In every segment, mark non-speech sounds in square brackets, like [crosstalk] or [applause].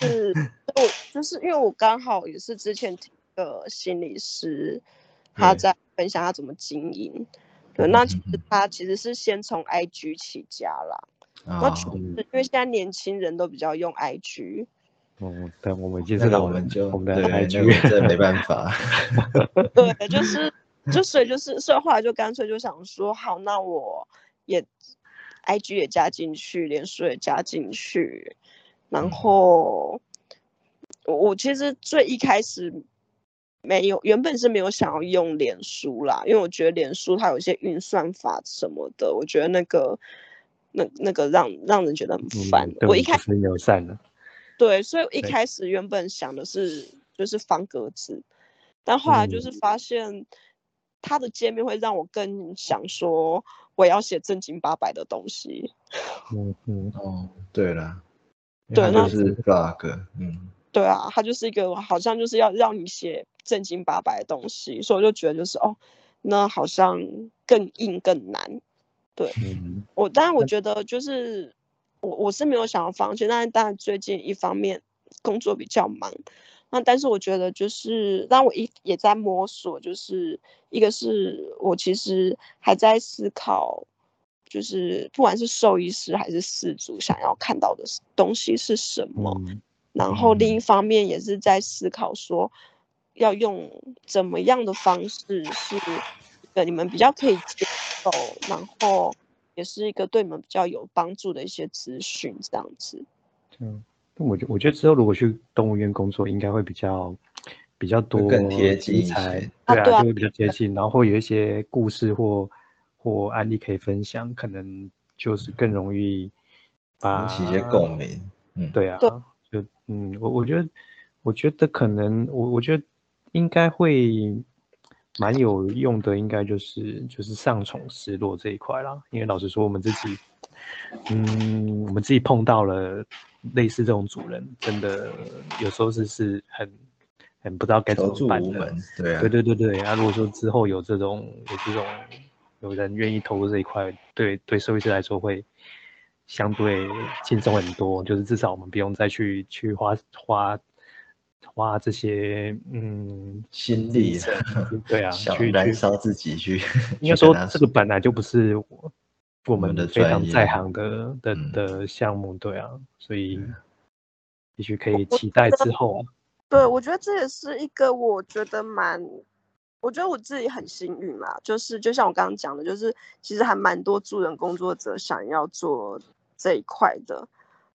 就是我就是因为我刚好也是之前听个心理师，他在分享他怎么经营。对，那其实他其实是先从 IG 起家啦。那因为现在年轻人都比较用 IG。哦，对，我们接着我们就我们的 IG，这没办法。[laughs] 对，就是，就所以就是，所以后来就干脆就想说，好，那我也 IG 也加进去，连书也加进去。然后，我我其实最一开始没有，原本是没有想要用脸书啦，因为我觉得脸书它有一些运算法什么的，我觉得那个那那个让让人觉得很烦。我一开始友善的，对，所以一开始原本想的是就是方格子，但后来就是发现它的界面会让我更想说我要写正经八百的东西。[laughs] 嗯嗯哦，对了。对，那是 bug，嗯，对啊，它就是一个好像就是要让你写正经八百的东西，所以我就觉得就是哦，那好像更硬更难。对，我当然我觉得就是我我是没有想要放弃，但是当然最近一方面工作比较忙，那但是我觉得就是让我一也在摸索，就是一个是我其实还在思考。就是不管是兽医师还是饲主想要看到的东西是什么，然后另一方面也是在思考说，要用怎么样的方式是，呃，你们比较可以接受，然后也是一个对你们比较有帮助的一些资讯这样子。嗯，我觉我觉得之后如果去动物园工作，应该会比较比较多更贴近才，对啊，就会比较接近，然后有一些故事或。或案例可以分享，可能就是更容易引起一些共鸣。嗯，对啊，就嗯，我我觉得，我觉得可能我我觉得应该会蛮有用的，应该就是就是上宠失落这一块啦。因为老实说，我们自己，嗯，我们自己碰到了类似这种主人，真的有时候是是很很不知道该怎么办的。对啊，对对对对啊！如果说之后有这种有这种。有人愿意投入这一块，对对，社会师来说会相对轻松很多。就是至少我们不用再去去花花花这些嗯心力，[laughs] 对啊，去燃烧自己去。应该说这个本来就不是我我们的非常在行的的的项目，对啊，所以也许可以期待之后。对，我觉得这也是一个我觉得蛮。我觉得我自己很幸运啦，就是就像我刚刚讲的，就是其实还蛮多助人工作者想要做这一块的，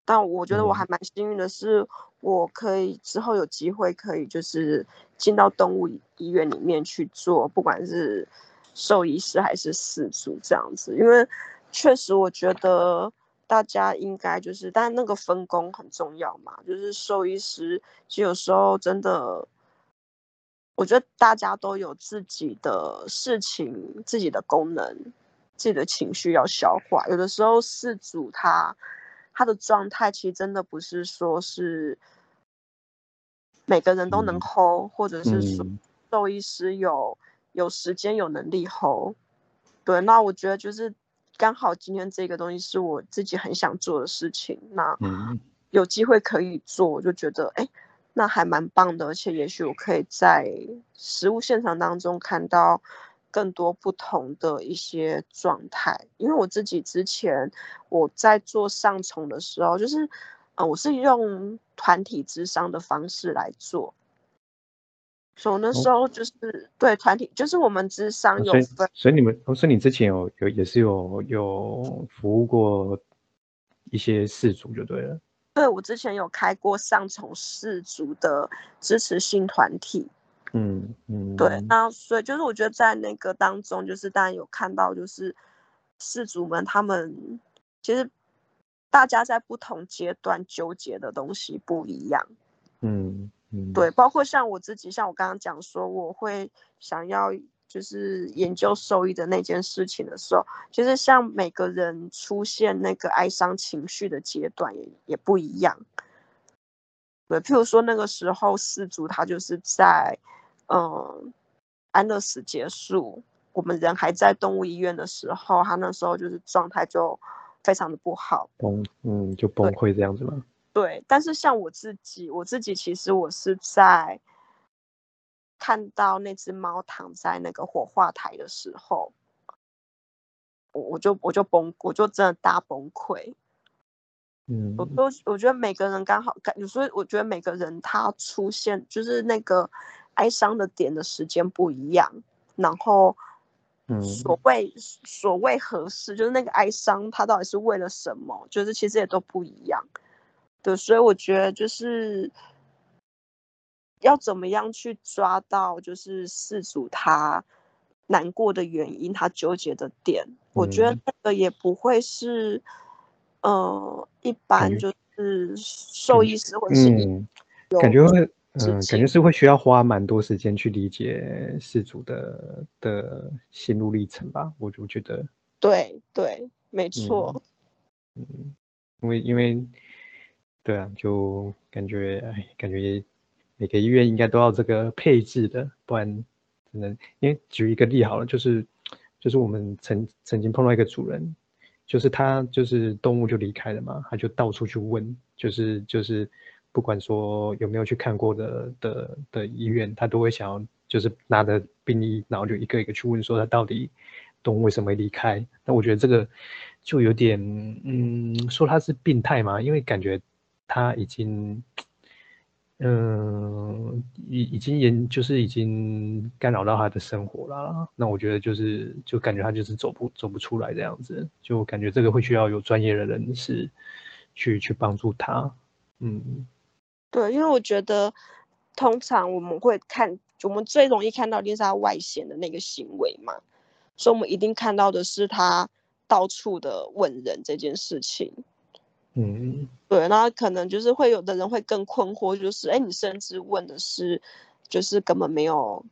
但我觉得我还蛮幸运的是，我可以之后有机会可以就是进到动物医院里面去做，不管是兽医师还是饲主这样子，因为确实我觉得大家应该就是，但那个分工很重要嘛，就是兽医师其实有时候真的。我觉得大家都有自己的事情、自己的功能、自己的情绪要消化。有的时候，事主他他的状态其实真的不是说是每个人都能 hold，或者是说兽医师有有时间、有能力 hold。对，那我觉得就是刚好今天这个东西是我自己很想做的事情，那有机会可以做，我就觉得哎。那还蛮棒的，而且也许我可以在实物现场当中看到更多不同的一些状态。因为我自己之前我在做上宠的时候，就是，呃，我是用团体智商的方式来做，所以那时候就是对团体，就是我们智商有分，所以你们，所以你之前有有也是有有服务过一些事主就对了。对，我之前有开过上从氏族的支持性团体，嗯嗯，对，那所以就是我觉得在那个当中，就是大家有看到，就是氏族们他们其实大家在不同阶段纠结的东西不一样，嗯嗯，对，包括像我自己，像我刚刚讲说，我会想要。就是研究兽医的那件事情的时候，其实像每个人出现那个哀伤情绪的阶段也也不一样。对，譬如说那个时候四主他就是在嗯安乐死结束，我们人还在动物医院的时候，他那时候就是状态就非常的不好，崩嗯就崩溃这样子吗？对，但是像我自己，我自己其实我是在看到那只猫躺在那个火化台的时候，我我就我就崩，我就真的大崩溃。嗯，我都我觉得每个人刚好感，有时候我觉得每个人他出现就是那个哀伤的点的时间不一样，然后嗯所谓所谓合适，就是那个哀伤它到底是为了什么，就是其实也都不一样。对，所以我觉得就是要怎么样去抓到，就是事主他难过的原因，他纠结的点，我觉得嗯那个也不会是，呃，一般就是兽医师或者是感觉会事嗯，感觉是会需要花蛮多时间去理解事主的的心路历程吧，我就觉得，对对，没错，嗯因为因为对啊，就感觉哎，感觉每个医院应该都要这个配置的，不然只能因为举一个例好了，就是就是我们曾曾经碰到一个主人，就是他就是动物就离开了嘛，他就到处去问，就是就是不管说有没有去看过的的的医院，他都会想要就是拿着病历，然后就一个一个去问说他到底动物为什么离开。那我觉得这个就有点嗯，说他是病态嘛，因为感觉他已经。嗯，已已经研就是已经干扰到他的生活啦。那我觉得就是就感觉他就是走不走不出来这样子，就感觉这个会需要有专业的人士去去帮助他。嗯对，因为我觉得通常我们会看，我们最容易看到一定是他外显的那个行为嘛，所以我们一定看到的是他到处的问人这件事情。嗯对，那可能就是会有的人会更困惑，就是哎，你甚至问的是，就是根本没有，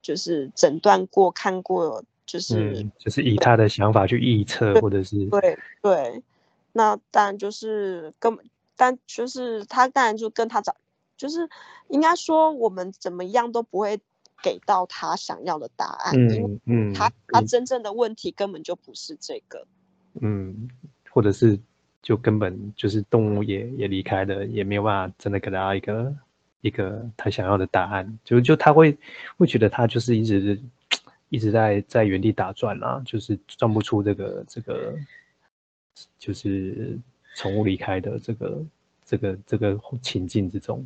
就是诊断过、看过，就是、嗯，就是以他的想法去臆测，或者是对对，那当然就是根本，但就是他当然就跟他找，就是应该说我们怎么样都不会给到他想要的答案，因为嗯嗯他他嗯真正的问题根本就不是这个。嗯，或者是就根本就是动物也也离开了，也没有办法真的给他一个一个他想要的答案，就就他会会觉得他就是一直一直在在原地打转啊、就是转不出这个这个就是宠物离开的这个这个这个情境之中。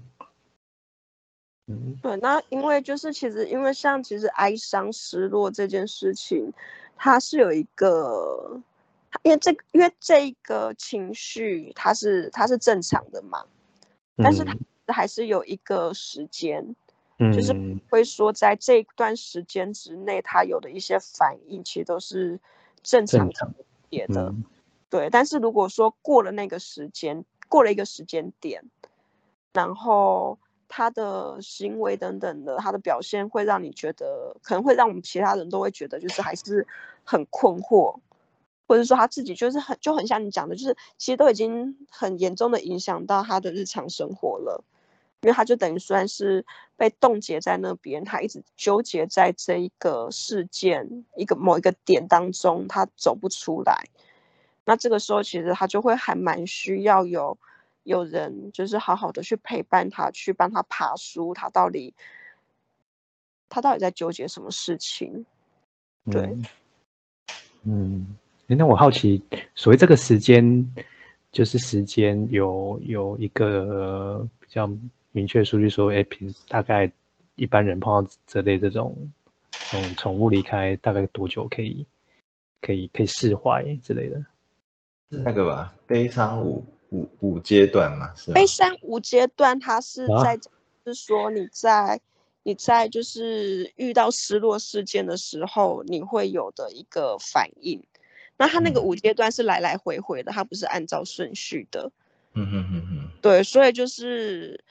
嗯对，那因为就是其实因为像其实哀伤、失落这件事情，它是有一个，因为这个因为这个情绪它是它是正常的嘛，但是它还是有一个时间，就是嗯会说在这段时间之内，它有的一些反应其实都是正常正常别的。嗯对，但是如果说过了那个时间，过了一个时间点，然后他的行为等等的，他的表现会让你觉得，可能会让我们其他人都会觉得，就是还是很困惑，或者说他自己就是很就很像你讲的，就是其实都已经很严重的影响到他的日常生活了，因为他就等于算是被冻结在那边，他一直纠结在这一个事件一个某一个点当中，他走不出来。那这个时候，其实他就会还蛮需要有有人，就是好好的去陪伴他，去帮他爬梳，他到底他到底在纠结什么事情？对嗯，那我好奇，所谓这个时间，就是时间有有一个比较明确数据说，哎，平大概一般人碰到这类这种嗯宠物离开，大概多久可以可以可以释怀之类的？是那个吧，悲伤五五五阶段嘛，是吗？悲伤五阶段，它是啊在讲是说你在你在就是遇到失落事件的时候，你会有的一个反应。那它那个嗯五阶段是来来回回的，它不是按照顺序的。嗯哼哼哼，对，所以就是，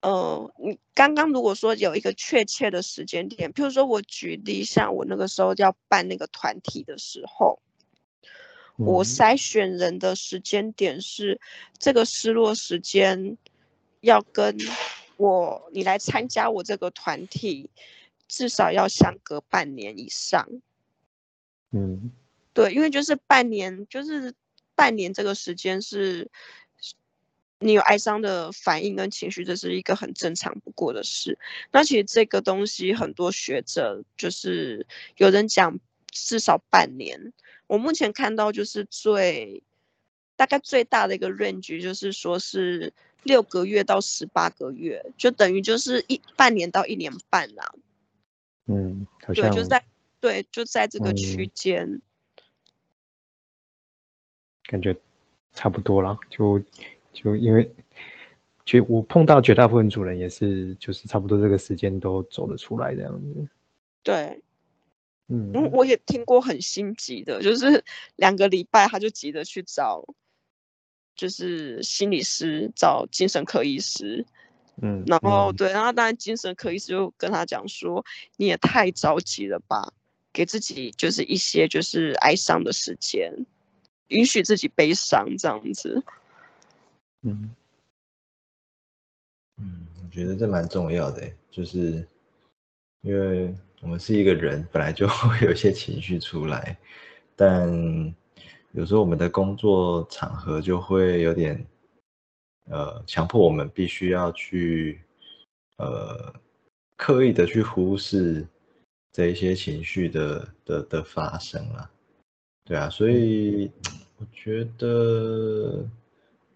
呃，你刚刚如果说有一个确切的时间点，譬如说我举例，像我那个时候要办那个团体的时候，我嗯筛选人的时间点是这个失落时间要跟我你来参加我这个团体，至少要相隔半年以上。嗯对，因为就是半年，就是半年这个时间是，你有哀伤的反应跟情绪，这是一个很正常不过的事。那其实这个东西，很多学者就是有人讲至少半年。我目前看到就是最大概最大的一个 range，就是说是六个月到十八个月，就等于就是一半年到一年半啦。嗯，好对，就在对就在这个区嗯间。感觉差不多了，就就因为绝我碰到绝大部分主人也是，就是差不多这个时间都走得出来这样子。对，嗯嗯，我也听过很心急的，就是 [laughs] 两个礼拜他就急着去找，就是心理师，找精神科医师。嗯，然后嗯对，然后当然精神科医师就跟他讲说，你也太着急了吧，给自己就是一些就是哀伤的时间，允许自己悲伤这样子。嗯嗯，我觉得这蛮重要的欸，就是因为我们是一个人，本来就 [laughs] 会有一些情绪出来，但有时候我们的工作场合就会有点，呃，强迫我们必须要去，呃，刻意的去忽视这一些情绪的的的发生啊。对啊，所以我觉得，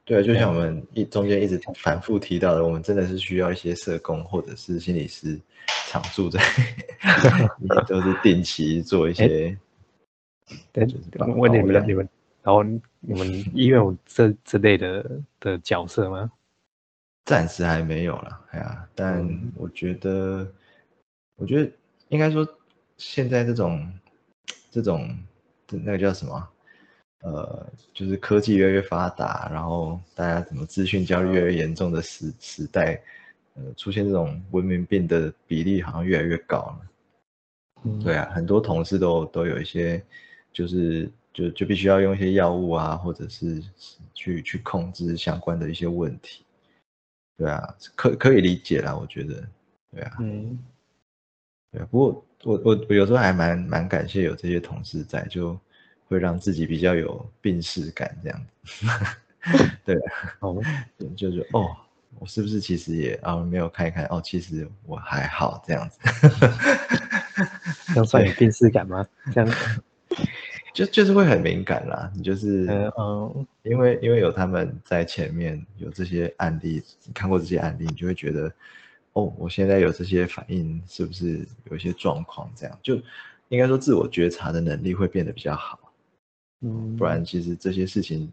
对啊，就像我们一中间一直反复提到的，我们真的是需要一些社工或者是心理师常驻在，[laughs] 都是定期做一些，但就是保问你们你们，然后你们医院有这这类的的角色吗？暂时还没有了，哎呀，但嗯我觉得，我觉得应该说，现在这种这种这那个叫什么？呃，就是科技越来越发达，然后大家怎么资讯焦虑越来越严重的时时代，呃，出现这种文明病的比例好像越来越高了。嗯，对啊，很多同事都都有一些，就是就就必须要用一些药物啊，或者是去去控制相关的一些问题。对啊，可可以理解啦，我觉得。对啊，嗯对啊。不过我我我有时候还蛮蛮感谢有这些同事在，就会让自己比较有病视感这样子。[laughs] 对啊，哦，就就是哦，我是不是其实也啊没有看一看哦，其实我还好这样子。[laughs] 这样算有病视感吗？这样，[laughs] 就就是会很敏感啦，你就是嗯嗯因为因为有他们在前面有这些案例，你看过这些案例，你就会觉得，哦，我现在有这些反应，是不是有一些状况？这样就应该说自我觉察的能力会变得比较好，嗯，不然其实这些事情，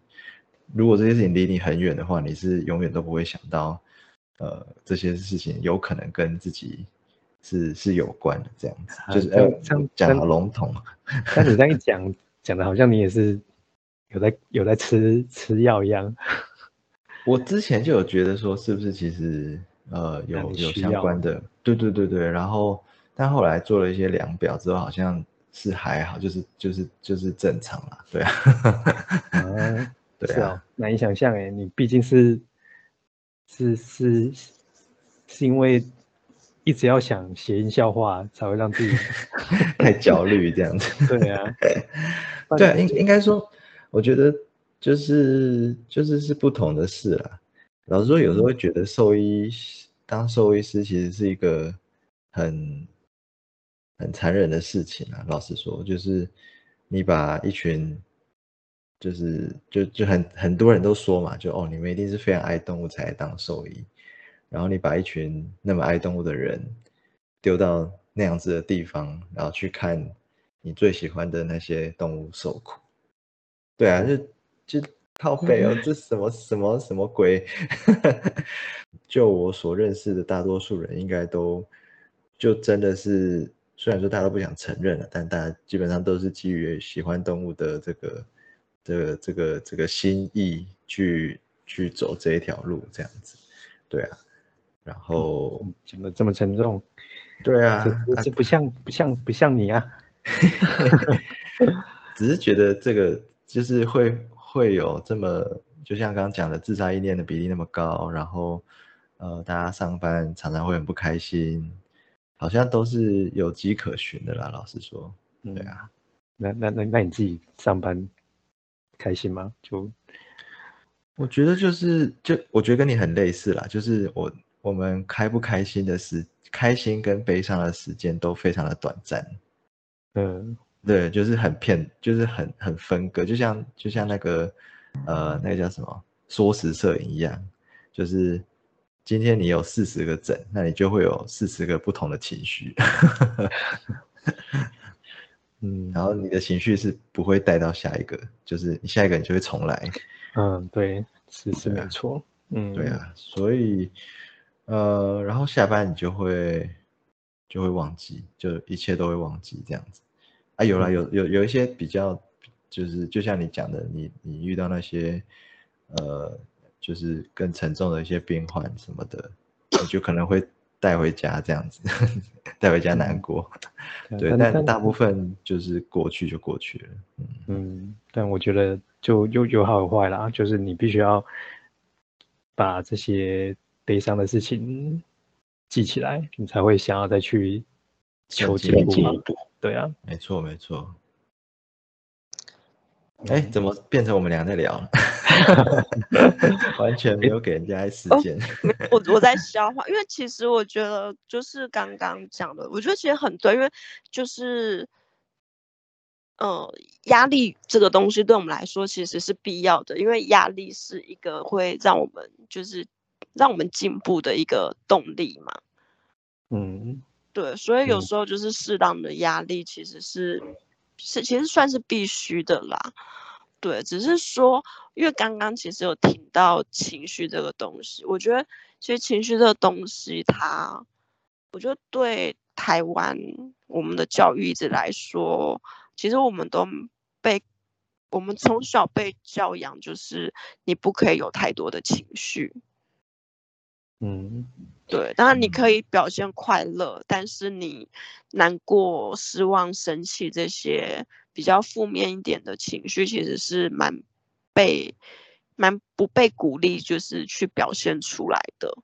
如果这些事情离你很远的话，你是永远都不会想到，呃，这些事情有可能跟自己是是有关的，这样子，啊就是这样呃这样讲的好笼统，但你这样一讲，讲的好像你也是有在有在吃吃药一样。我之前就有觉得说，是不是其实呃有有相关的，对对对对，然后但后来做了一些量表之后，好像是还好，就是就是就是正常啦，对啊，[laughs] 啊，对啊，，难以想象哎，你毕竟是是是是因为一直要想谐音笑话，才会让自己 [laughs] 太焦虑这样子，[laughs] 对啊，[laughs] 对啊，应应该说，我觉得就是就是是不同的事啦。老实说，有时候会觉得兽医当兽医师其实是一个很很残忍的事情啊。老实说，就是你把一群就是就就很很多人都说嘛，就哦，你们一定是非常爱动物才来当兽医，然后你把一群那么爱动物的人丢到那样子的地方，然后去看你最喜欢的那些动物受苦。对啊，就就靠背哦，这什么什么什么鬼？[laughs] 就我所认识的大多数人，应该都就真的是，虽然说大家都不想承认了，但大家基本上都是基于喜欢动物的这个这个这个这个心意去去走这一条路，这样子。对啊，然后怎么这么沉重，对啊，这这不像不像不像你啊 [laughs] [laughs] 只是觉得这个就是会会有这么，就像刚刚讲的自杀意念的比例那么高，然后呃，大家上班常常会很不开心，好像都是有迹可循的啦。老实说，对啊。那那那那你自己上班开心吗？就我觉得就是就我觉得跟你很类似啦，就是我我们开不开心的时，开心跟悲伤的时间都非常的短暂。嗯，对，就是很片，就是很很分割，就像就像那个呃那个叫什么缩时摄影一样，就是今天你有四十个整，那你就会有四十个不同的情绪。[laughs] 嗯，然后你的情绪是不会带到下一个，就是你下一个你就会重来。嗯，对，是是没错。嗯，对啊，所以呃，然后下班你就会就会忘记，就一切都会忘记这样子。啊，有了有有有一些比较，就是就像你讲的，你你遇到那些呃，就是更沉重的一些变换什么的，你就可能会。带回家这样子，带回家难过，对，但大部分就是过去就过去了。嗯，但我觉得就又有好有坏啦，就是你必须要把这些悲伤的事情记起来，你才会想要再去求进步。对啊，没错没错。哎，怎么变成我们俩在聊？[laughs] [laughs] 完全没有给人家时间。我我在消化，因为其实我觉得就是刚刚讲的，我觉得其实很对，因为就是，呃，压力这个东西对我们来说其实是必要的，因为压力是一个会让我们就是让我们进步的一个动力嘛。嗯，对，所以有时候就是适当的压力其实是。是，其实算是必须的啦，对，只是说，因为刚刚其实有听到情绪这个东西，我觉得其实情绪这个东西，它，我觉得对台湾我们的教育一直来说，其实我们都被我们从小被教养，就是你不可以有太多的情绪。嗯，对，当然你可以表现快乐，但是你难过、失望、生气这些比较负面一点的情绪，其实是蛮被蛮不被鼓励，就是去表现出来的。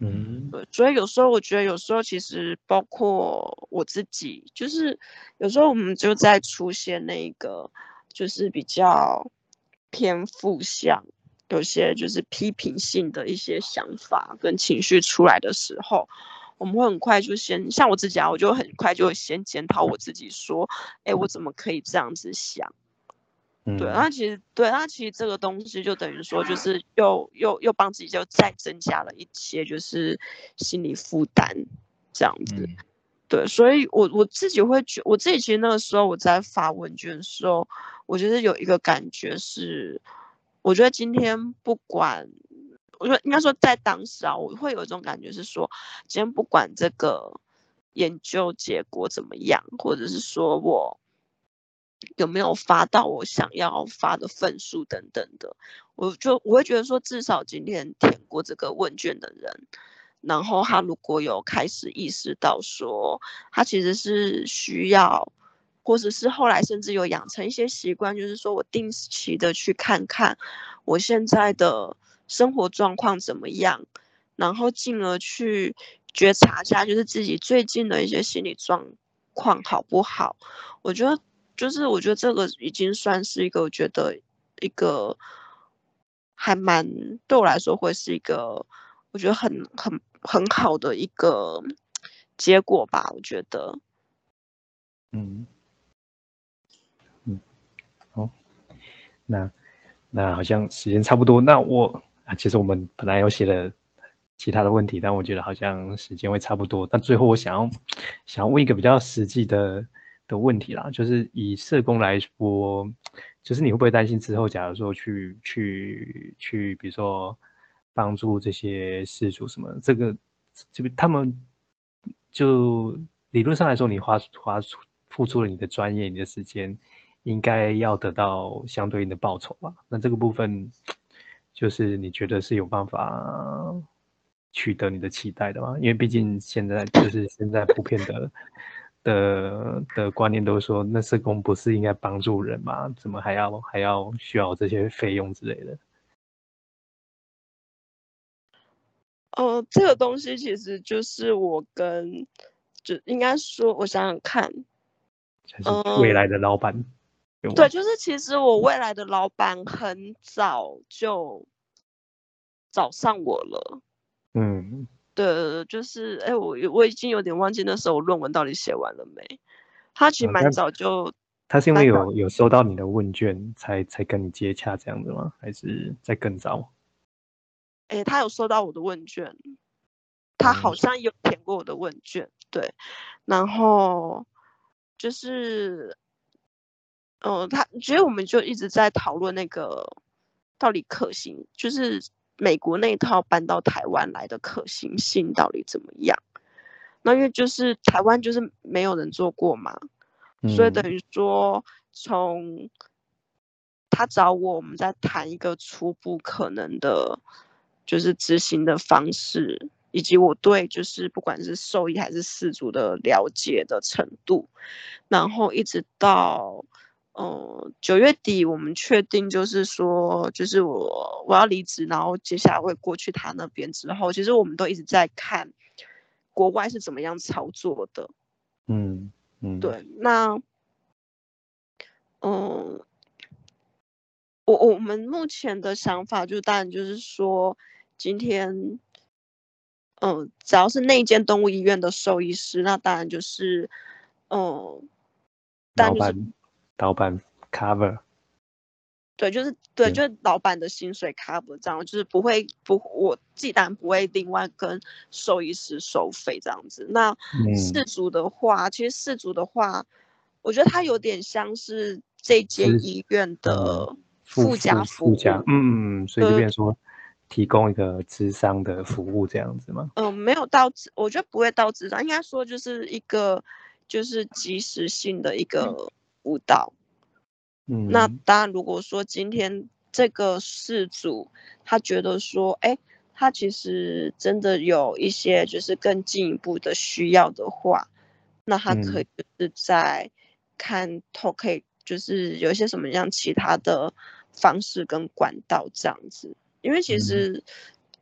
嗯，对，所以有时候我觉得，有时候其实包括我自己，就是有时候我们就在出现那个，就是比较偏负向。有些就是批评性的一些想法跟情绪出来的时候，我们会很快就先像我自己啊，我就很快就会先检讨我自己，说，哎，我怎么可以这样子想？对，那其实对，那其实这个东西就等于说，就是又又又帮自己就再增加了一些就是心理负担这样子。对，所以我我自己会觉，我自己其实那个时候我在发问卷的时候，我觉得有一个感觉是。我觉得今天不管，我觉得应该说在当时啊，我会有一种感觉是说，今天不管这个研究结果怎么样，或者是说我有没有发到我想要发的份数等等的，我就我会觉得说，至少今天填过这个问卷的人，然后他如果有开始意识到说，他其实是需要。或者是后来甚至有养成一些习惯，就是说我定期的去看看我现在的生活状况怎么样，然后进而去觉察一下，就是自己最近的一些心理状况好不好？我觉得，就是我觉得这个已经算是一个，我觉得一个还蛮对我来说会是一个，我觉得很很很好的一个结果吧。我觉得，嗯。那那好像时间差不多。那我啊，其实我们本来有写了其他的问题，但我觉得好像时间会差不多。但最后我想要想要问一个比较实际的的问题啦，就是以社工来说，就是你会不会担心之后，假如说去去去，比如说帮助这些事主什么，这个这个他们就理论上来说，你花花出付出了你的专业、你的时间。应该要得到相对应的报酬吧？那这个部分，就是你觉得是有办法取得你的期待的吗？因为毕竟现在就是现在普遍的的的观念都是说，那社工不是应该帮助人吗？怎么还要还要需要这些费用之类的？哦，这个东西其实就是我跟，就应该说，我想想看，就是未来的老板。对，就是其实我未来的老板很早就找上我了。嗯，对，就是哎，我我已经有点忘记那时候我论文到底写完了没。他其实蛮早就，他是因为有有收到你的问卷才才跟你接洽这样子吗？还是在更早？哎，他有收到我的问卷，他好像有填过我的问卷，对，然后就是，嗯，他觉得我们就一直在讨论那个到底可行，就是美国那一套搬到台湾来的可行性到底怎么样？那因为就是台湾就是没有人做过嘛，所以等于说从他找我，我们在谈一个初步可能的。就是执行的方式，以及我对就是不管是受益还是饲主的了解的程度，然后一直到嗯九月底，我们确定就是说，就是我我要离职，然后接下来会过去他那边之后，其实我们都一直在看国外是怎么样操作的。嗯嗯，对，那嗯，我我们目前的想法就当然就是说。今天，嗯，只要是那间动物医院的兽医师，那当然就是，嗯，老板，老板 cover，对，就是对，就是老板的薪水 cover 这样，就是不会不，我既然不会另外跟兽医师收费这样子。那四组的话，其实四组的话，我觉得它有点像是这间医院的附加服务，嗯，所以就变说。提供一个智商的服务这样子吗？嗯，没有到，我觉得不会到智商，应该说就是一个就是及时性的一个辅导。嗯，那当然，如果说今天这个事主他觉得说，哎，他其实真的有一些就是更进一步的需要的话，那他可以就是在看透，可以就是有一些什么样其他的方式跟管道这样子。因为其实，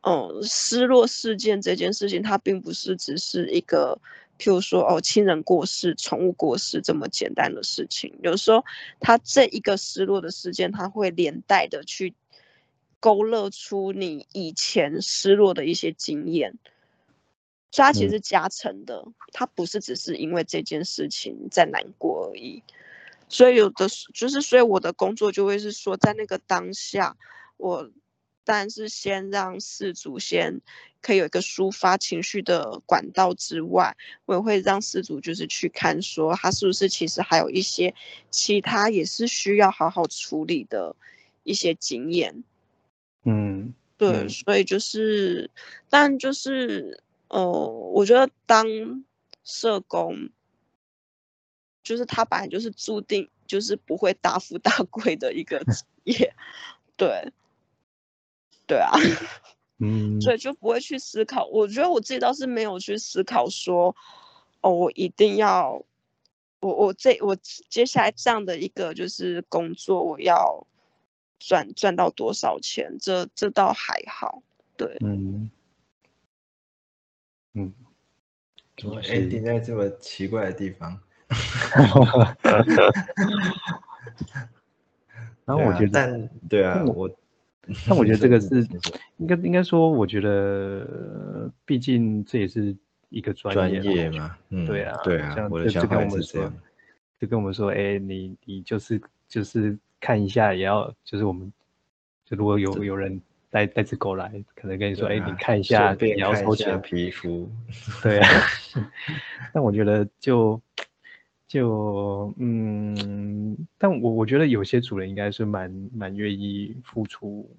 嗯，失落事件这件事情，它并不是只是一个，譬如说哦，亲人过世、宠物过世这么简单的事情。有时候，他这一个失落的事件，他会连带的去勾勒出你以前失落的一些经验，所以它其实是加成的。它不是只是因为这件事情在难过而已。所以有的就是，所以我的工作就会是说，在那个当下，我。但是先让事主先可以有一个抒发情绪的管道之外，我也会让事主就是去看说他是不是其实还有一些其他也是需要好好处理的一些经验。嗯，对，所以就是，但就是呃，我觉得当社工，就是他本来就是注定就是不会大富大贵的一个职业，[laughs] 对。对啊，[laughs] 嗯，所以就不会去思考。我觉得我自己倒是没有去思考说，哦，我一定要，我我这我接下来这样的一个就是工作，我要赚赚到多少钱？这这倒还好。对，嗯，嗯，怎么 ending 在这么奇怪的地方？[laughs] [laughs] 然后我觉得，但对啊，我。但我觉得这个 [laughs] 是应该应该说，我觉得毕竟这也是一个专业嘛，嗯，对啊，对啊，我的想法是这样，就跟我们说，哎，你你就是就是看一下，也要就是我们就如果有有人带带只狗来，可能跟你说，哎，你看一下，你要抽钱皮肤，对啊，[laughs] 但我觉得就。就嗯，但我我觉得有些主人应该是蛮蛮愿意付出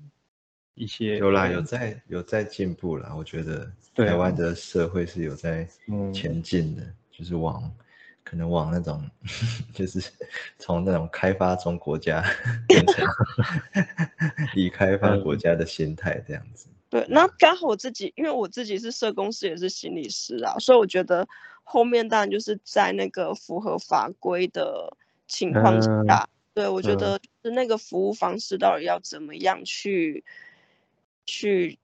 一些，有啦，有在有在进步啦。我觉得台湾的社会是有在前进的，就是往可能往那种 [laughs] 就是从那种开发中国家变成 [laughs] 离开发国家的心态这样子。对，那刚好我自己，因为我自己是社工师，也是心理师啊，所以我觉得。后面当然就是在那个符合法规的情况下，对我觉得是那个服务方式到底要怎么样去去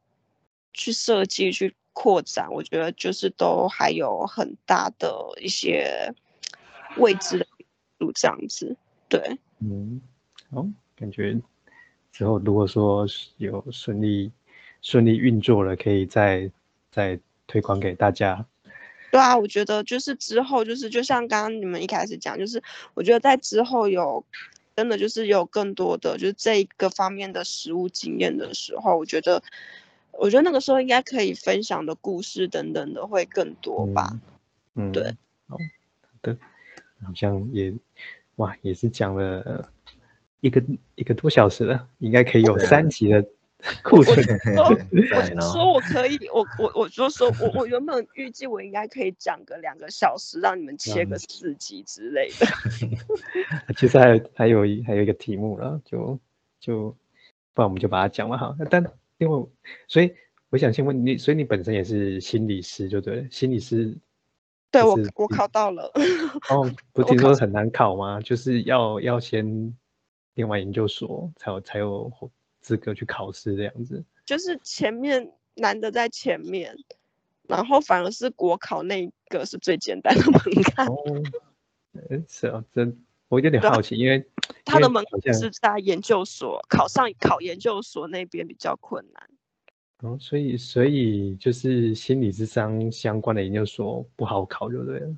去设计，去扩展，我觉得就是都还有很大的一些未知的路这样子。对，嗯，好，感觉之后如果说有顺利顺利运作了，可以再再推广给大家。对啊，我觉得就是之后就是就像刚刚你们一开始讲，就是我觉得在之后有真的就是有更多的就是这一个方面的实物经验的时候，我觉得我觉得那个时候应该可以分享的故事等等的会更多吧。嗯，对，好的，好像也哇也是讲了一个一个多小时了，应该可以有三集的。库存，我 [laughs] 说我可以，我我我就说我我原本预计我应该可以讲个两个小时，让你们切个四集之类的。[laughs] 其实还还有一还有一个题目了，就就不然我们就把它讲完哈。但因为所以我想先问你，所以你本身也是心理师，就对，心理师。对我我考到了。哦，[laughs] 不听说很难考吗？就是要要先念完研究所才有才有。资格去考试这样子，就是前面难的在前面，然后反而是国考那个是最简单的门槛。哦，[laughs] 是啊，真我有点好奇，因为他的门槛是在研究所考上考研究所那边比较困难。哦，所以所以就是心理智商相关的研究所不好考，就对了。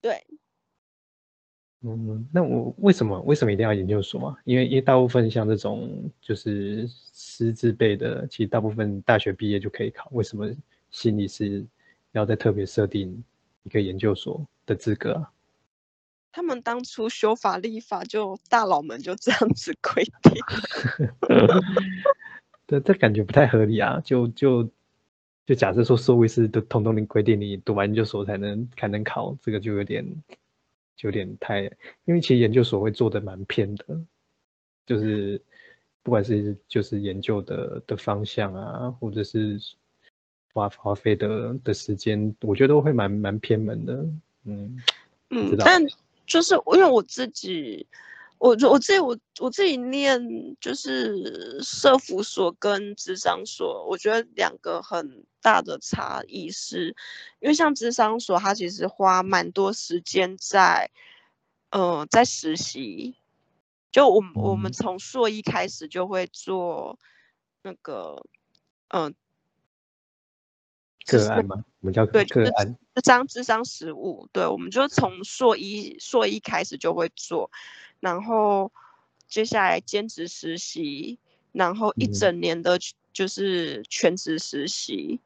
对。嗯，那我为什么为什么一定要研究所啊？因为因为大部分像这种就是师资辈的，其实大部分大学毕业就可以考。为什么心理师要再特别设定一个研究所的资格啊？他们当初修法立法，就大佬们就这样子规定。[laughs] 对，这感觉不太合理啊！就就就假设说，社会师都统统规定你读完研究所才能才能考，这个就有点。有点太，因为其实研究所会做的蛮偏的，就是不管是就是研究的的方向啊，或者是花花费的的时间，我觉得都会蛮蛮偏门的，嗯嗯，但就是因为我自己。我我自己我我自己念就是社福所跟智商所，我觉得两个很大的差异是，因为像智商所，它其实花蛮多时间在，呃，在实习。就我我们从硕一开始就会做那个，嗯，个案吗？我们叫对个案，智商智商实务。对，我们就从硕一硕一开始就会做。然后接下来兼职实习，然后一整年的就是全职实习，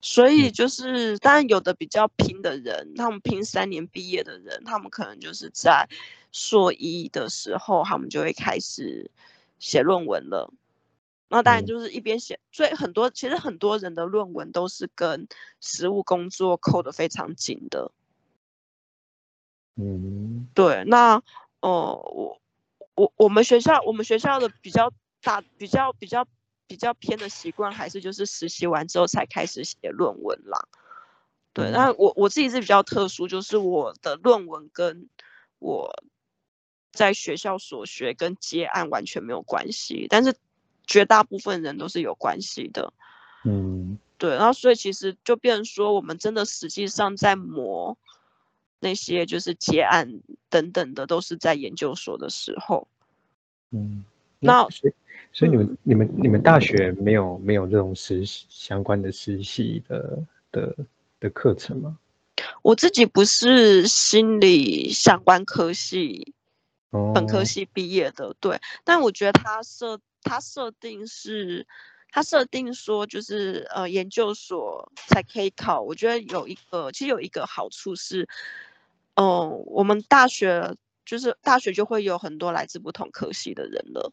所以就是当然有的比较拼的人，他们拼三年毕业的人，他们可能就是在硕一的时候，他们就会开始写论文了。那当然就是一边写，所以很多其实很多人的论文都是跟实务工作扣得非常紧的。嗯，对，那。哦，我我我们学校我们学校的比较大比较比较比较偏的习惯还是就是实习完之后才开始写论文啦。对，那我我自己是比较特殊，就是我的论文跟我在学校所学跟接案完全没有关系，但是绝大部分人都是有关系的。嗯，对，然后所以其实就变成说，我们真的实际上在磨。那些就是结案等等的，都是在研究所的时候。嗯，那所以所以你们你们你们大学没有没有这种实习相关的实习的的的课程吗？我自己不是心理相关科系，本科系毕业的，对。但我觉得他设他设定是。他设定说，就是呃，研究所才可以考。我觉得有一个，其实有一个好处是，嗯，我们大学就是大学就会有很多来自不同科系的人了。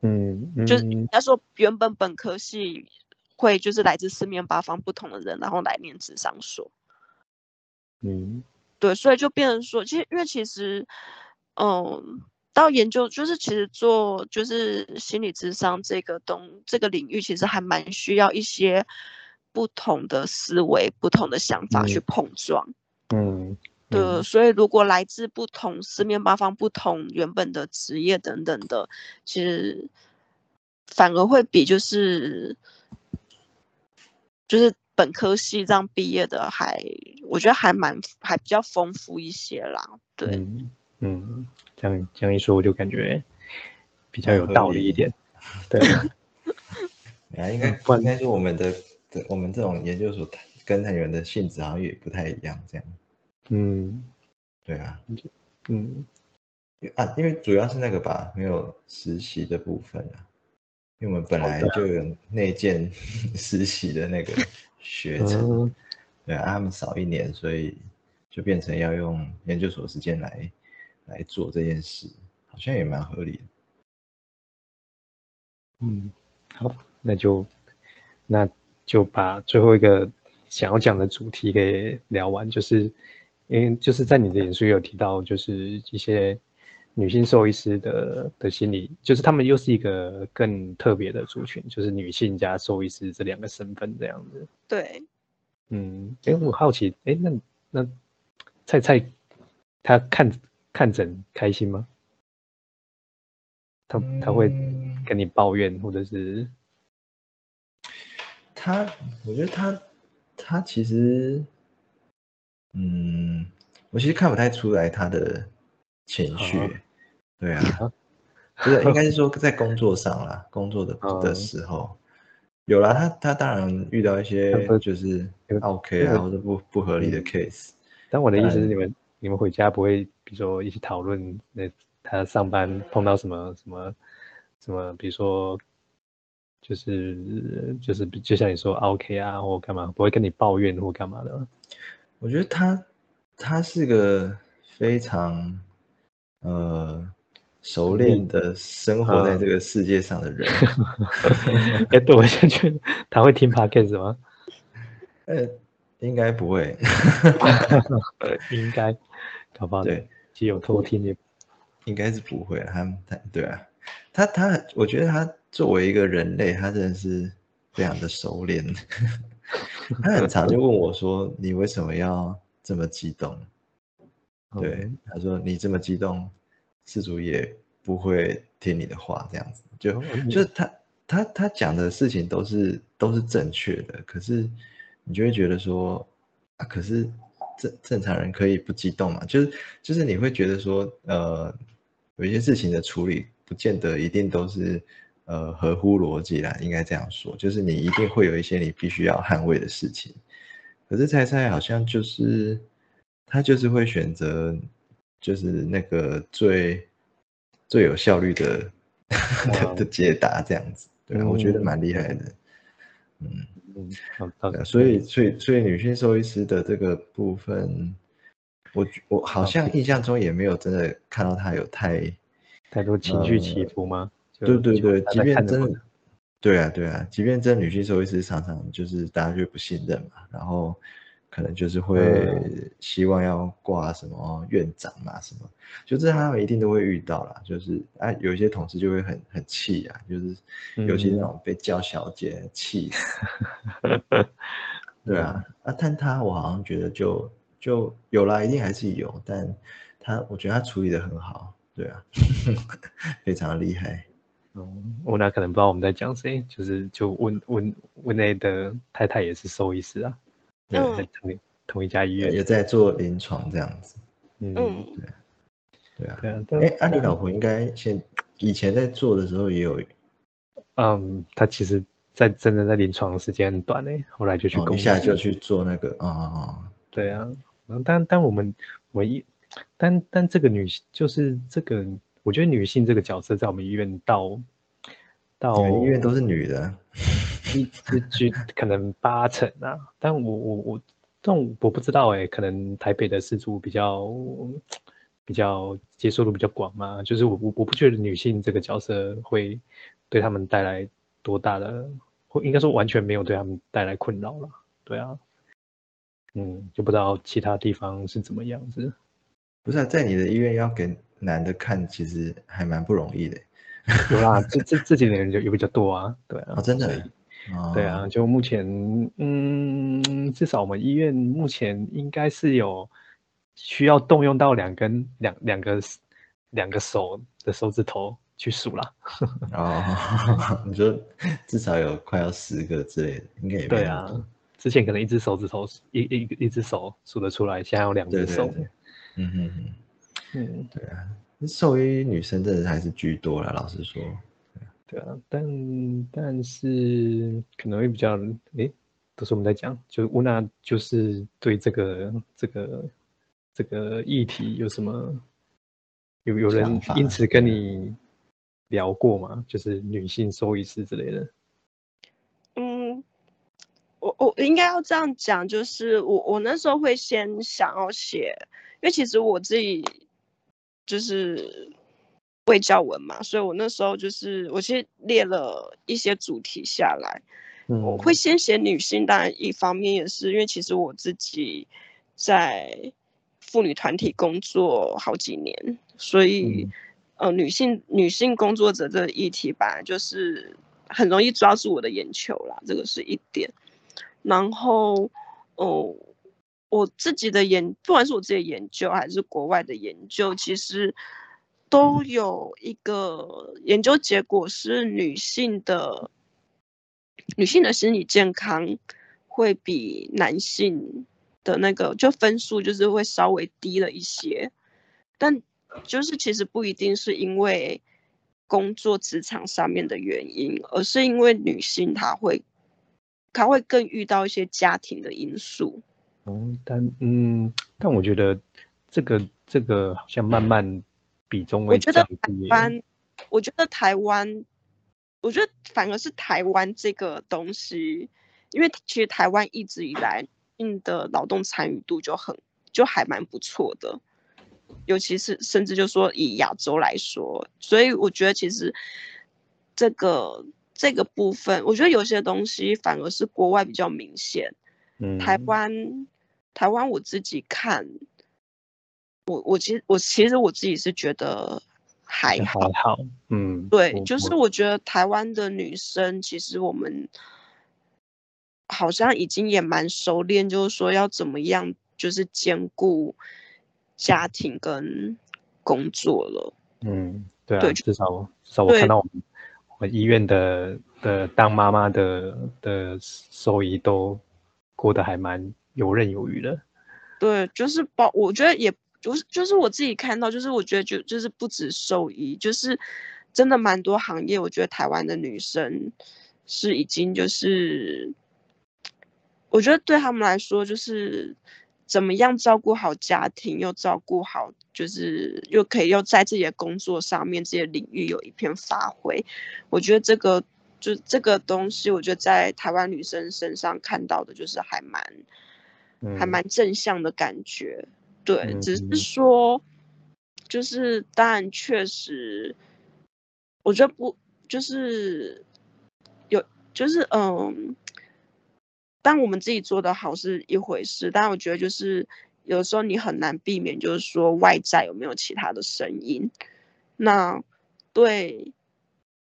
嗯，就是他说原本本科系会就是来自四面八方不同的人，然后来念智商所。嗯，对，所以就变成说，其实因为其实，嗯。到研究就是其实做就是心理智商这个东这个领域，其实还蛮需要一些不同的思维、不同的想法去碰撞。嗯，对，所以如果来自不同四面八方、不同原本的职业等等的，其实反而会比就是就是本科系这样毕业的还，我觉得还蛮还比较丰富一些啦。对，嗯嗯，这样这样一说，我就感觉比较有道理一点。[laughs] 对，啊，应该应该说我们的我们这种研究所跟你们的性质好像也不太一样，这样。嗯，对啊，嗯，啊，因为主要是那个吧，没有实习的部分啊，因为我们本来就有内建 [laughs] 实习的那个学程，对啊，他们少一年，所以就变成要用研究所时间来来做这件事，好像也蛮合理的。嗯，好，那就那就把最后一个想要讲的主题给聊完，就是。因为就是在你的演说有提到，就是一些女性兽医师的的心理，就是他们又是一个更特别的族群，就是女性加兽医师这两个身份这样子。对，嗯，哎，我好奇，哎，那那菜菜他看看诊开心吗？他他会跟你抱怨，或者是？他？我觉得他他其实。嗯，我其实看不太出来他的情绪，对啊，不是应该是说在工作上啦，[laughs] 工作的的时候。有啦，他他当然遇到一些就是 OK 啊或者不不合理的 case，但我的意思是你们你们回家不会比如说一起讨论那他上班碰到什么什么什么，比如说就是就是就像你说 OK 啊或干嘛，不会跟你抱怨或干嘛的。我觉得他他是个非常呃熟练的生活在这个世界上的人。[laughs] 哎，对我先觉得他会听 podcast 吗？呃，[laughs] 应该不会。[laughs] 应该，搞不好对，既有偷听也应该是不会。他他对啊，他他，我觉得他作为一个人类，他真的是非常的熟练。[laughs] 他很常就问我说：“你为什么要这么激动？”对，他说：“你这么激动，事主也不会听你的话。”这样子，就就是他他他讲的事情都是都是正确的，可是你就会觉得说啊，可是正正常人可以不激动嘛？就是就是你会觉得说，呃，有一些事情的处理不见得一定都是。呃，合乎逻辑啦，应该这样说，就是你一定会有一些你必须要捍卫的事情。可是猜猜好像就是他就是会选择，就是那个最最有效率的 [laughs] 的解答这样子，对我觉得蛮厉害的。嗯嗯，好的。所以所以所以女性兽医师的这个部分，我我好像印象中也没有真的看到她有太太多情绪起伏吗？对对对，即便真的，对啊对啊，即便真女性兽医师常常就是大家就不信任嘛，然后可能就是会希望要挂什么院长啊什么，就这他们一定都会遇到啦，就是啊有一些同事就会很很气啊，就是尤其那种被叫小姐气，[laughs] 对啊啊，但他我好像觉得就就有啦，一定还是有，但他我觉得他处理的很好，对啊，[laughs] 非常厉害。我那可能不知道我们在讲谁，就是就问问问内的太太也是兽医师啊，对，在同同一家医院。也在做临床这样子，嗯，对，对啊，对啊，哎，啊，你老婆应该现以前在做的时候也有，嗯，她其实在真的在临床的时间很短嘞，后来就去一下就去做那个啊啊啊，对啊，然后但但我们唯一，但但这个女就是这个。我觉得女性这个角色在我们医院到到医院都是女的，一就可能八成啊。但我我我这种我不知道哎，可能台北的氏族比较比较接受度比较广嘛。就是我我我不觉得女性这个角色会对他们带来多大的，或应该说完全没有对他们带来困扰了。对啊，嗯，就不知道其他地方是怎么样子。不是啊在你的医院要给。男的看其实还蛮不容易的，有啦，这这这几年就有比较多啊，对啊，真的，对啊，就目前，嗯，至少我们医院目前应该是有需要动用到两根两两个两个手的手指头去数啦。[laughs] 哦，[laughs] 你说至少有快要十个之类的，应该也对啊，之前可能一只手指头一一一只手数得出来，现在有两只手。嗯哼哼，嗯，对啊，兽医女生真的还是居多了，老实说。对啊，但但是可能会比较，诶，都是我们在讲，就是乌娜就是对这个这个这个议题有什么有有人因此跟你聊过吗？就是女性兽医师之类的。嗯，我我应该要这样讲，就是我我那时候会先想要写，因为其实我自己就是。未教文嘛，所以我那时候就是我其实列了一些主题下来，我会先写女性，当然一方面也是因为其实我自己在妇女团体工作好几年，所以呃女性女性工作者这个议题吧就是很容易抓住我的眼球啦，这个是一点。然后哦，我自己的研，不管是我自己的研究还是国外的研究，其实。都有一个研究结果是女性的女性的心理健康会比男性的那个就分数就是会稍微低了一些，但就是其实不一定是因为工作职场上面的原因，而是因为女性她会她会更遇到一些家庭的因素。嗯，但嗯，但我觉得这个这个好像慢慢。比中我觉得台湾，我觉得台湾，我觉得反而是台湾这个东西，因为其实台湾一直以来性的劳动参与度就很就还蛮不错的，尤其是甚至就说以亚洲来说，所以我觉得其实这个这个部分，我觉得有些东西反而是国外比较明显，嗯，台湾台湾我自己看。我我其实我其实我自己是觉得还好，还好，嗯，对，就是我觉得台湾的女生其实我们好像已经也蛮熟练，就是说要怎么样，就是兼顾家庭跟工作了。嗯，对啊，至少至少我看到我们我们医院的的当妈妈的的收益都过得还蛮游刃有余的。对，就是包，我觉得也。就是就是我自己看到，就是我觉得就就是不止兽医，就是真的蛮多行业，我觉得台湾的女生是已经就是，我觉得对他们来说，就是怎么样照顾好家庭，又照顾好，就是又可以又在自己的工作上面这些领域有一片发挥。我觉得这个就这个东西，我觉得在台湾女生身上看到的，就是还蛮还蛮正向的感觉。对，只是说，就是当然确实，我觉得不就是有就是嗯，当我们自己做的好是一回事，但我觉得就是有时候你很难避免，就是说外在有没有其他的声音。那对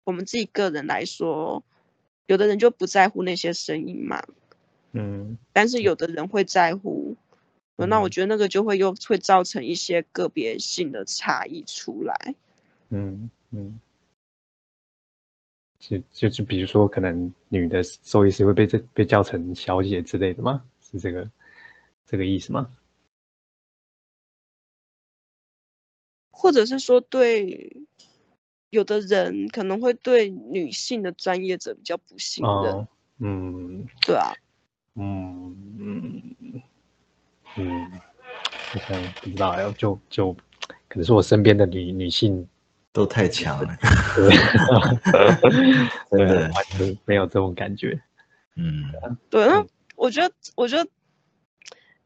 我们自己个人来说，有的人就不在乎那些声音嘛，嗯，但是有的人会在乎。那我觉得那个就会又会造成一些个别性的差异出来。嗯嗯，就就是比如说，可能女的兽医师会被这被叫成小姐之类的吗？是这个这个意思吗？或者是说，对有的人可能会对女性的专业者比较不信任。嗯，对啊。嗯嗯。嗯，好像不知道哎，就就可能是我身边的女女性都太强了，[laughs] 对，完全没有这种感觉。嗯，对，那我觉得，我觉得，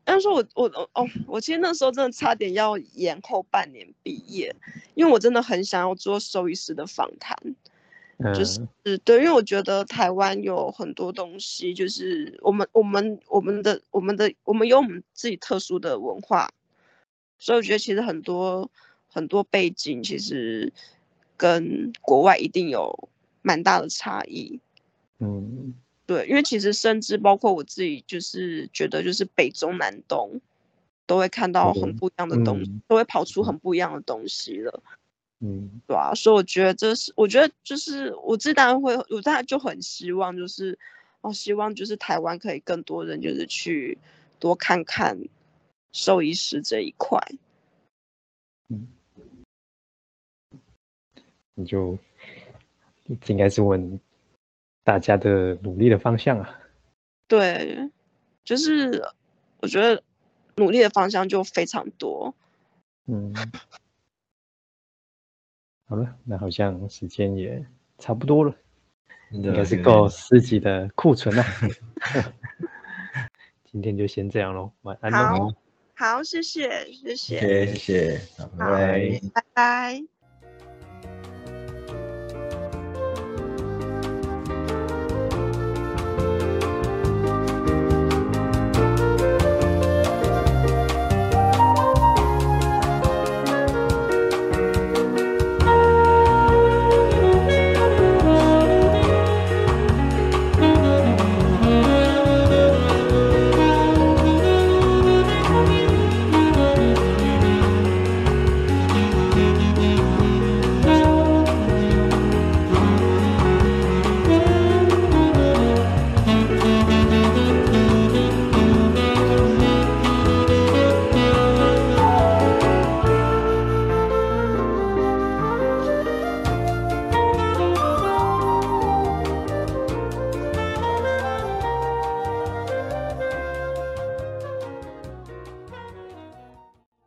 但是说我我哦，我其实那时候真的差点要延后半年毕业，因为我真的很想要做兽医师的访谈。就是对，因为我觉得台湾有很多东西，就是我们我们我们的我们的我们有我们自己特殊的文化，所以我觉得其实很多很多背景其实跟国外一定有蛮大的差异。嗯，对，因为其实甚至包括我自己，就是觉得就是北中南东都会看到很不一样的东西，都会跑出很不一样的东西了。嗯，对啊，所以我觉得这是，我觉得就是我自当然会，我当然就很希望，就是哦，希望就是台湾可以更多人就是去多看看兽医师这一块。嗯，你就这应该是问大家的努力的方向啊。对，就是我觉得努力的方向就非常多。嗯，好了，那好像时间也差不多了。应该是够四级的库存了。[laughs] 今天就先这样喽，晚安喽。好，谢谢，谢谢，谢谢，拜拜，拜拜。